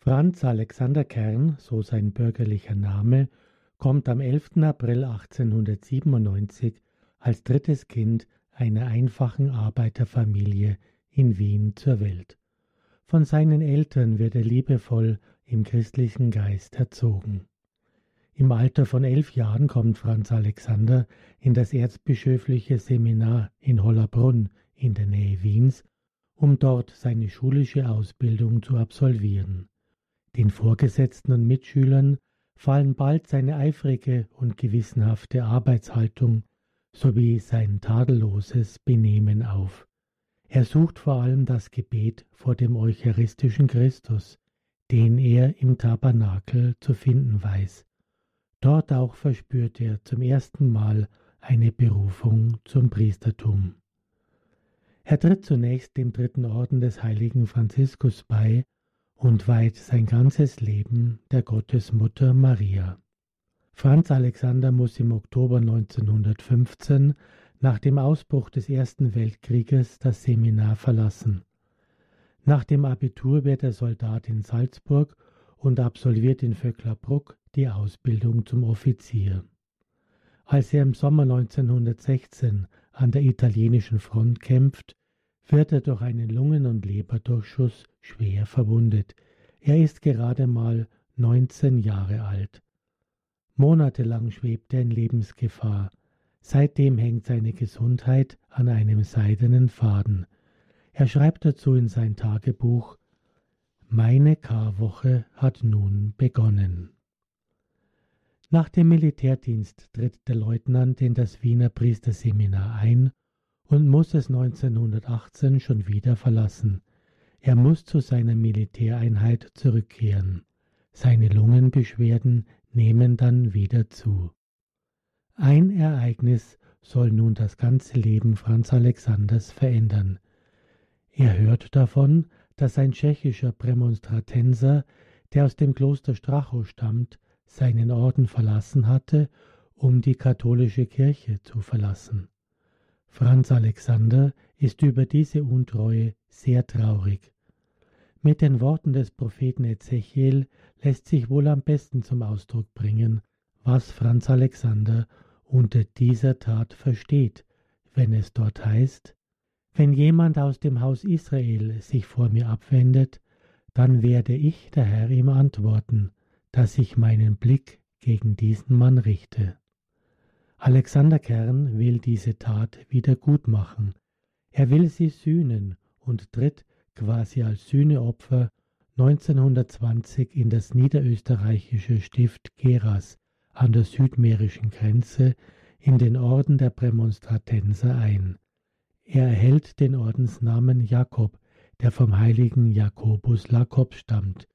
Franz Alexander Kern, so sein bürgerlicher Name, kommt am 11. April 1897 als drittes Kind einer einfachen Arbeiterfamilie in Wien zur Welt. Von seinen Eltern wird er liebevoll im christlichen Geist erzogen. Im Alter von elf Jahren kommt Franz Alexander in das erzbischöfliche Seminar in Hollabrunn in der Nähe Wiens, um dort seine schulische Ausbildung zu absolvieren. Den Vorgesetzten und Mitschülern fallen bald seine eifrige und gewissenhafte Arbeitshaltung sowie sein tadelloses Benehmen auf. Er sucht vor allem das Gebet vor dem eucharistischen Christus, den er im Tabernakel zu finden weiß. Dort auch verspürt er zum ersten Mal eine Berufung zum Priestertum. Er tritt zunächst dem dritten Orden des heiligen Franziskus bei und weiht sein ganzes Leben der Gottesmutter Maria. Franz Alexander muss im Oktober 1915 nach dem Ausbruch des Ersten Weltkrieges das Seminar verlassen. Nach dem Abitur wird er Soldat in Salzburg und absolviert in Vöcklerbruck die Ausbildung zum Offizier. Als er im Sommer 1916 an der italienischen Front kämpft, wird er durch einen Lungen- und Leberdurchschuss schwer verwundet. Er ist gerade mal 19 Jahre alt. Monatelang schwebt er in Lebensgefahr. Seitdem hängt seine Gesundheit an einem seidenen Faden. Er schreibt dazu in sein Tagebuch Meine Karwoche hat nun begonnen. Nach dem Militärdienst tritt der Leutnant in das Wiener Priesterseminar ein und muss es 1918 schon wieder verlassen. Er muss zu seiner Militäreinheit zurückkehren. Seine Lungenbeschwerden nehmen dann wieder zu. Ein Ereignis soll nun das ganze Leben Franz Alexanders verändern. Er hört davon, dass ein tschechischer Prämonstratenser, der aus dem Kloster Strachow stammt, seinen Orden verlassen hatte, um die katholische Kirche zu verlassen. Franz Alexander ist über diese Untreue sehr traurig. Mit den Worten des Propheten Ezechiel lässt sich wohl am besten zum Ausdruck bringen, was Franz Alexander unter dieser Tat versteht, wenn es dort heißt, wenn jemand aus dem Haus Israel sich vor mir abwendet, dann werde ich, der Herr, ihm antworten, dass ich meinen Blick gegen diesen Mann richte. Alexander Kern will diese Tat wieder gut machen. Er will sie sühnen und tritt quasi als Sühneopfer 1920 in das niederösterreichische Stift Geras an der südmährischen Grenze in den Orden der Prämonstratenser ein. Er erhält den Ordensnamen Jakob, der vom heiligen Jakobus Lakobs stammt.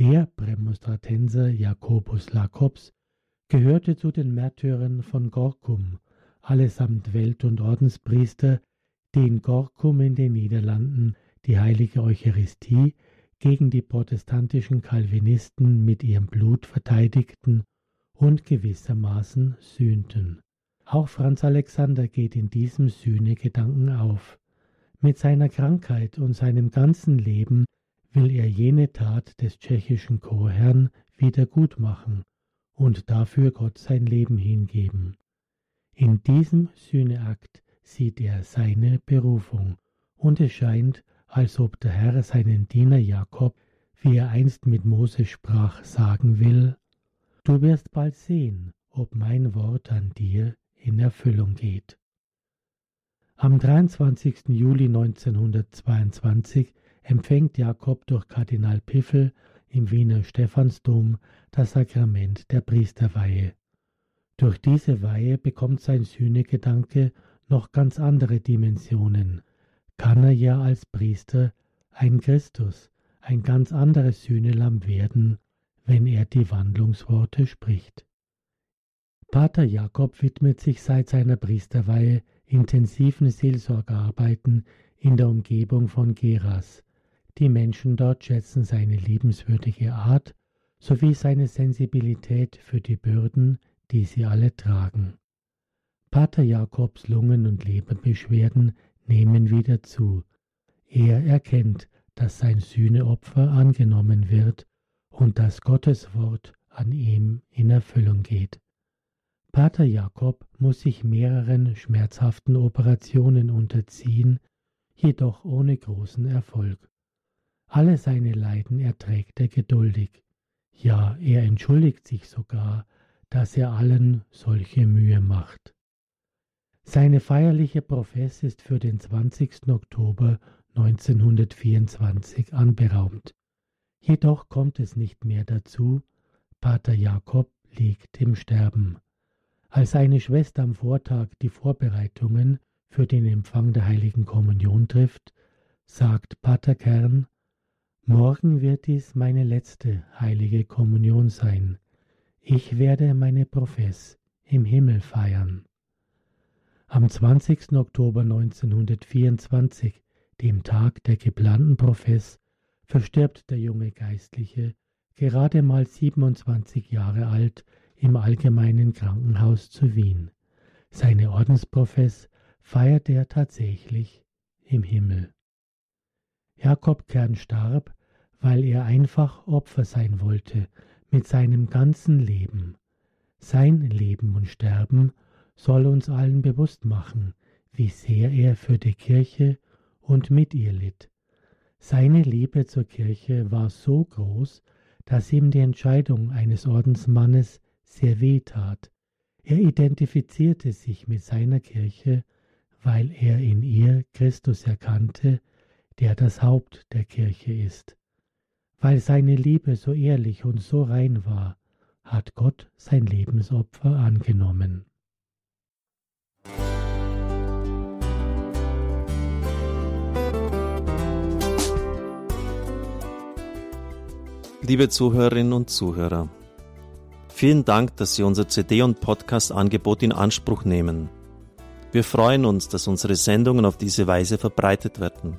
Der Prämonstratenser Jakobus Lakobs gehörte zu den Märtyrern von Gorkum, allesamt Welt- und Ordenspriester, die in Gorkum in den Niederlanden die heilige Eucharistie gegen die protestantischen Calvinisten mit ihrem Blut verteidigten und gewissermaßen sühnten. Auch Franz Alexander geht in diesem Sühnegedanken auf. Mit seiner Krankheit und seinem ganzen Leben will er jene Tat des tschechischen Chorherrn wieder gut machen und dafür Gott sein Leben hingeben. In diesem Sühneakt sieht er seine Berufung, und es scheint, als ob der Herr seinen Diener Jakob, wie er einst mit Mose sprach, sagen will, Du wirst bald sehen, ob mein Wort an dir in Erfüllung geht. Am 23. Juli 1922 empfängt Jakob durch Kardinal Piffel im Wiener Stephansdom das Sakrament der Priesterweihe. Durch diese Weihe bekommt sein Sühnegedanke noch ganz andere Dimensionen. Kann er ja als Priester ein Christus, ein ganz anderes Sühnelamm werden, wenn er die Wandlungsworte spricht. Pater Jakob widmet sich seit seiner Priesterweihe intensiven Seelsorgearbeiten in der Umgebung von Geras. Die Menschen dort schätzen seine liebenswürdige Art sowie seine Sensibilität für die Bürden, die sie alle tragen. Pater Jakobs Lungen- und Leberbeschwerden nehmen wieder zu. Er erkennt, dass sein Sühneopfer angenommen wird und dass Gottes Wort an ihm in Erfüllung geht. Pater Jakob muss sich mehreren schmerzhaften Operationen unterziehen, jedoch ohne großen Erfolg. Alle seine Leiden erträgt er geduldig. Ja, er entschuldigt sich sogar, dass er allen solche Mühe macht. Seine feierliche Profess ist für den 20. Oktober 1924 anberaumt. Jedoch kommt es nicht mehr dazu, Pater Jakob liegt im Sterben. Als seine Schwester am Vortag die Vorbereitungen für den Empfang der heiligen Kommunion trifft, sagt Pater Kern, Morgen wird dies meine letzte heilige Kommunion sein. Ich werde meine Profess im Himmel feiern. Am 20. Oktober 1924, dem Tag der geplanten Profess, verstirbt der junge Geistliche, gerade mal 27 Jahre alt, im Allgemeinen Krankenhaus zu Wien. Seine Ordensprofess feiert er tatsächlich im Himmel. Jakob Kern starb, weil er einfach Opfer sein wollte mit seinem ganzen Leben. Sein Leben und Sterben soll uns allen bewusst machen, wie sehr er für die Kirche und mit ihr litt. Seine Liebe zur Kirche war so groß, dass ihm die Entscheidung eines Ordensmannes sehr weh tat. Er identifizierte sich mit seiner Kirche, weil er in ihr Christus erkannte, der das Haupt der Kirche ist. Weil seine Liebe so ehrlich und so rein war, hat Gott sein Lebensopfer angenommen. Liebe Zuhörerinnen und Zuhörer, vielen Dank, dass Sie unser CD- und Podcast-Angebot in Anspruch nehmen. Wir freuen uns, dass unsere Sendungen auf diese Weise verbreitet werden.